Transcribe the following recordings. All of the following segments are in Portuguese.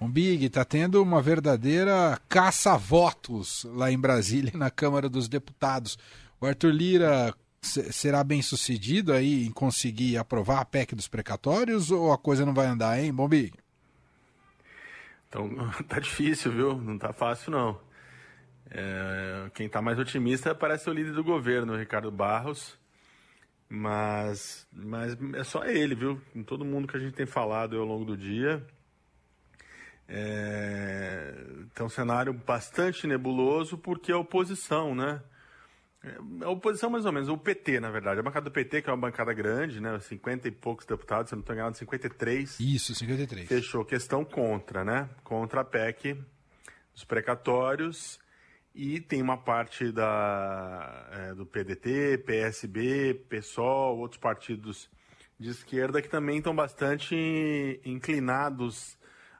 Um Big, está tendo uma verdadeira caça-votos lá em Brasília, na Câmara dos Deputados. O Arthur Lira será bem sucedido aí em conseguir aprovar a PEC dos precatórios ou a coisa não vai andar, hein, Bombi? Então, tá difícil, viu? Não tá fácil, não. É, quem tá mais otimista parece o líder do governo, Ricardo Barros. Mas, mas é só ele, viu? Com todo mundo que a gente tem falado ao longo do dia. É, tem um cenário bastante nebuloso porque a oposição, né? É, a oposição, mais ou menos, o PT, na verdade. A bancada do PT, que é uma bancada grande, né? 50 e poucos deputados, se não estou enganado, 53. Isso, 53. Fechou questão contra, né? Contra a PEC dos precatórios. E tem uma parte da, é, do PDT, PSB, PSOL, outros partidos de esquerda que também estão bastante inclinados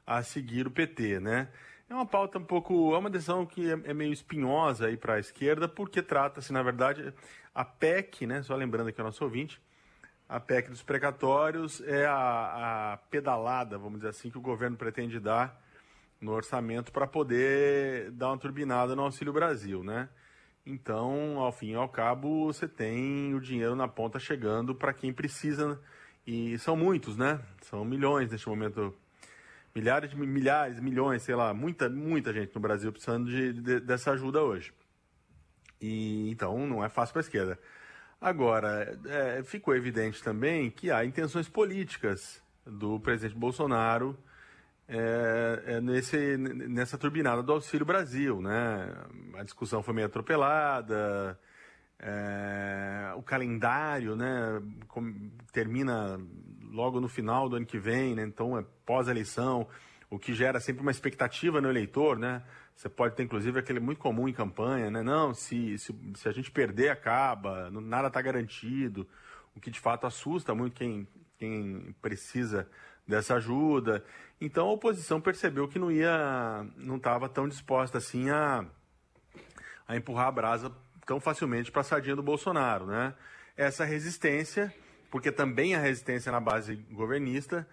a seguir o PT, né? É uma pauta um pouco, é uma decisão que é, é meio espinhosa aí para a esquerda, porque trata-se, na verdade, a PEC, né? Só lembrando aqui o nosso ouvinte, a PEC dos precatórios é a, a pedalada, vamos dizer assim, que o governo pretende dar no orçamento para poder dar uma turbinada no Auxílio Brasil, né? Então, ao fim e ao cabo, você tem o dinheiro na ponta chegando para quem precisa, e são muitos, né? São milhões neste momento milhares milhares, milhões, sei lá, muita, muita gente no Brasil precisando de, de, dessa ajuda hoje. E então não é fácil para a esquerda. Agora, é, ficou evidente também que há intenções políticas do presidente Bolsonaro é, é nesse, nessa turbinada do Auxílio Brasil. Né? A discussão foi meio atropelada, é, o calendário né, termina logo no final do ano que vem, né? então é pós-eleição, o que gera sempre uma expectativa no eleitor, né? Você pode ter, inclusive, aquele muito comum em campanha, né? Não, se, se, se a gente perder, acaba, nada está garantido, o que de fato assusta muito quem, quem precisa dessa ajuda. Então a oposição percebeu que não ia, não estava tão disposta assim a, a empurrar a brasa tão facilmente para a sardinha do Bolsonaro, né? Essa resistência porque também a resistência na base governista,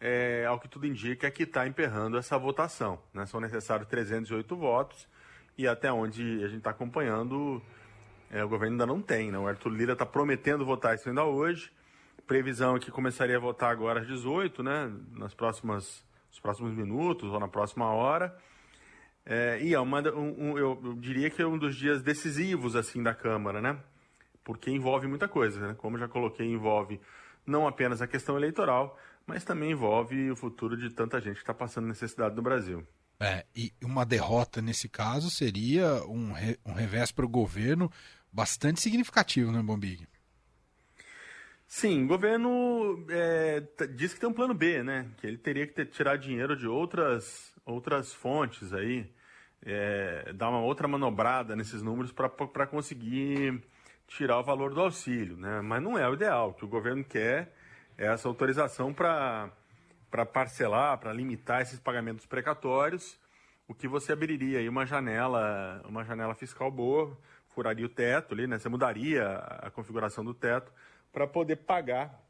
é, ao que tudo indica, é que está emperrando essa votação. Né? São necessários 308 votos e até onde a gente está acompanhando, é, o governo ainda não tem. Né? O Arthur Lira está prometendo votar isso ainda hoje. Previsão é que começaria a votar agora às 18, né? nas próximas, nos próximos minutos ou na próxima hora. É, e é uma, um, um, eu, diria que é um dos dias decisivos assim da Câmara, né? Porque envolve muita coisa, né? Como já coloquei, envolve não apenas a questão eleitoral, mas também envolve o futuro de tanta gente que está passando necessidade no Brasil. É, e uma derrota nesse caso seria um, re, um revés para o governo bastante significativo, né, Bombig? Sim, o governo é, diz que tem um plano B, né? Que ele teria que ter, tirar dinheiro de outras, outras fontes aí, é, dar uma outra manobrada nesses números para conseguir tirar o valor do auxílio, né? Mas não é o ideal. O que o governo quer é essa autorização para parcelar, para limitar esses pagamentos precatórios, o que você abriria aí uma janela, uma janela fiscal boa, furaria o teto ali, né? Você mudaria a configuração do teto para poder pagar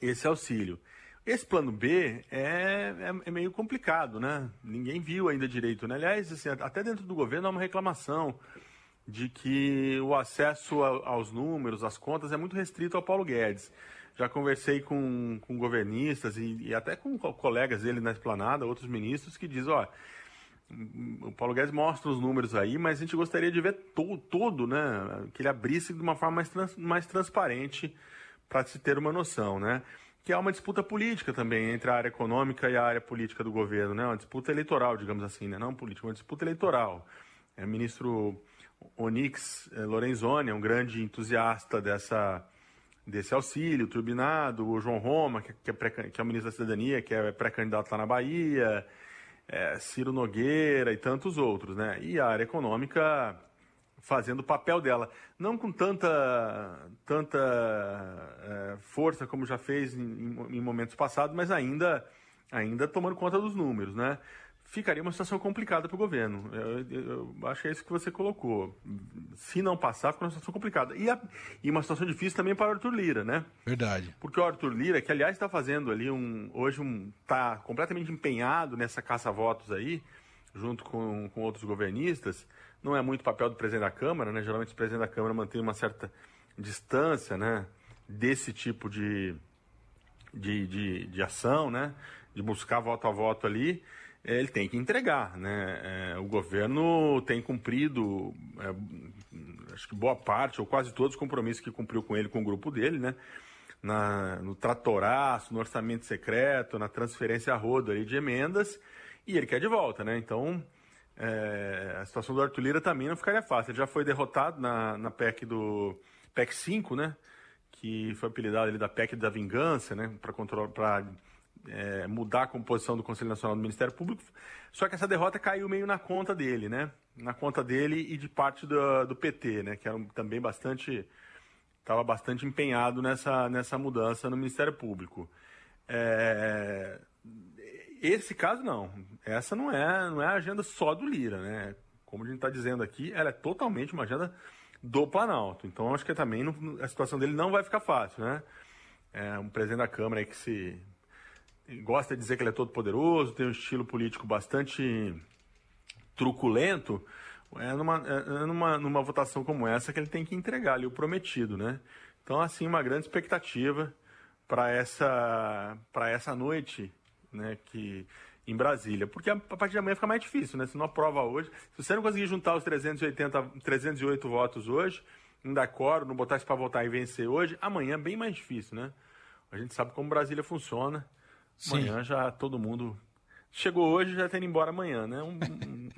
esse auxílio. Esse plano B é, é, é, meio complicado, né? Ninguém viu ainda direito, né? Aliás, assim, até dentro do governo há uma reclamação de que o acesso aos números, às contas, é muito restrito ao Paulo Guedes. Já conversei com, com governistas e, e até com colegas dele na esplanada, outros ministros, que dizem, ó, o Paulo Guedes mostra os números aí, mas a gente gostaria de ver to, todo, né? Que ele abrisse de uma forma mais, trans, mais transparente para se ter uma noção, né? Que há uma disputa política também entre a área econômica e a área política do governo, né? Uma disputa eleitoral, digamos assim, né? Não política, uma disputa eleitoral. É, ministro Onix eh, Lorenzoni é um grande entusiasta dessa, desse auxílio turbinado, o João Roma, que, que, é, pré, que é o ministro da Cidadania, que é pré-candidato lá na Bahia, é, Ciro Nogueira e tantos outros, né? E a área econômica fazendo o papel dela, não com tanta, tanta é, força como já fez em, em momentos passados, mas ainda, ainda tomando conta dos números, né? Ficaria uma situação complicada para o governo. Eu, eu, eu, acho que é isso que você colocou. Se não passar, fica uma situação complicada. E, a, e uma situação difícil também para o Arthur Lira, né? Verdade. Porque o Arthur Lira, que aliás está fazendo ali um. Hoje um. está completamente empenhado nessa caça-votos aí, junto com, com outros governistas. Não é muito papel do presidente da Câmara, né? Geralmente o presidente da Câmara mantém uma certa distância, né? Desse tipo de, de, de, de ação, né? De buscar voto a voto ali. É, ele tem que entregar. Né? É, o governo tem cumprido, é, acho que boa parte, ou quase todos os compromissos que cumpriu com ele, com o grupo dele, né? Na, no tratoraço, no orçamento secreto, na transferência a rodo ali de emendas, e ele quer de volta. Né? Então, é, a situação do Arthur Lira também não ficaria fácil. Ele já foi derrotado na, na PEC do PEC 5, né? que foi apelidado ali da PEC da vingança, né? para é, mudar a composição do Conselho Nacional do Ministério Público. Só que essa derrota caiu meio na conta dele, né? Na conta dele e de parte do, do PT, né? Que era também bastante estava bastante empenhado nessa, nessa mudança no Ministério Público. É, esse caso não. Essa não é, não é a agenda só do Lira, né? Como a gente está dizendo aqui, ela é totalmente uma agenda do Planalto. Então acho que também não, a situação dele não vai ficar fácil, né? É um presidente da Câmara que se gosta de dizer que ele é todo poderoso, tem um estilo político bastante truculento, é numa, é numa, numa votação como essa que ele tem que entregar ali o prometido, né? Então, assim, uma grande expectativa para essa, essa noite, né, que em Brasília, porque a, a partir de amanhã fica mais difícil, né? Se não aprova hoje, se você não conseguir juntar os 380, 308 votos hoje, não dar coro, não botar isso para votar e vencer hoje, amanhã é bem mais difícil, né? A gente sabe como Brasília funciona. Sim. Amanhã já todo mundo. Chegou hoje já está indo embora amanhã, né? Um, um...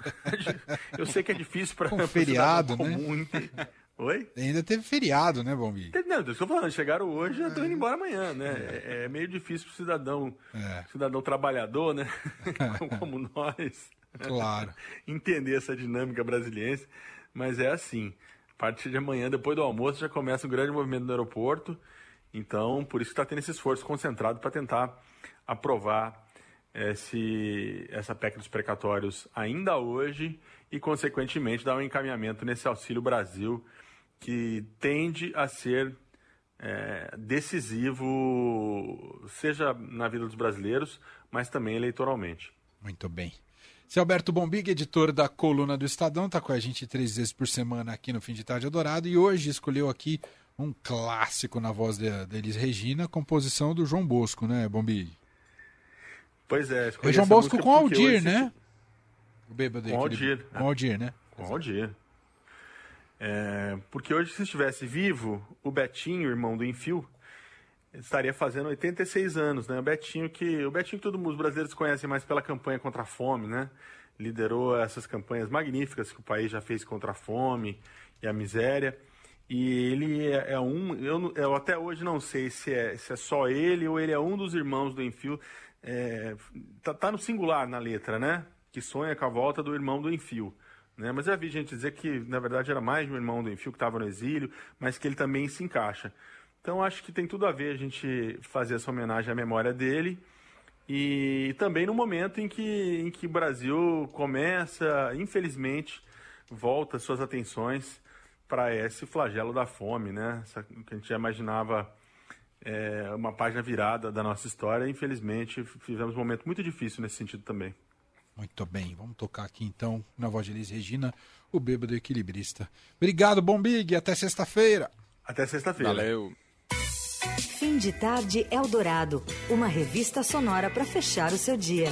eu sei que é difícil para um feriado, né? Comum. Oi? Ainda teve feriado, né, Bombi? Não, eu estou falando, chegaram hoje já estão indo embora amanhã, né? É, é meio difícil para o cidadão, é. cidadão trabalhador, né? Como nós. Claro. Entender essa dinâmica brasileira, mas é assim. A partir de amanhã, depois do almoço, já começa um grande movimento no aeroporto. Então, por isso está tendo esse esforço concentrado para tentar aprovar esse, essa PEC dos precatórios ainda hoje e, consequentemente, dar um encaminhamento nesse Auxílio Brasil que tende a ser é, decisivo, seja na vida dos brasileiros, mas também eleitoralmente. Muito bem. Seu Alberto Bombig, editor da Coluna do Estadão, está com a gente três vezes por semana aqui no Fim de Tarde Adorado e hoje escolheu aqui um clássico na voz de Elis Regina, composição do João Bosco, né, Bombig? Pois é. É João Bosco com Aldir, né? O bêbado com Aldir. Com Aldir, né? Com Aldir. É, porque hoje, se estivesse vivo, o Betinho, irmão do Enfio, estaria fazendo 86 anos, né? O Betinho que o Betinho que todos os brasileiros conhecem mais pela campanha contra a fome, né? Liderou essas campanhas magníficas que o país já fez contra a fome e a miséria. E ele é, é um, eu, eu, até hoje não sei se é, se é só ele ou ele é um dos irmãos do Enfio é, tá, tá, no singular na letra, né? Que sonha com a volta do irmão do Enfio. Né? Mas já vi gente dizer que, na verdade, era mais de um irmão do Enfio que estava no exílio, mas que ele também se encaixa. Então, acho que tem tudo a ver a gente fazer essa homenagem à memória dele. E também no momento em que, em que o Brasil começa, infelizmente, volta suas atenções para esse flagelo da fome, né? Essa, que a gente já imaginava é, uma página virada da nossa história. Infelizmente, fizemos um momento muito difícil nesse sentido também. Muito bem, vamos tocar aqui então, na voz de Elis Regina, o Bêbado Equilibrista. Obrigado, Bom Big, até sexta-feira. Até sexta-feira. Valeu. Fim de tarde Eldorado, uma revista sonora para fechar o seu dia.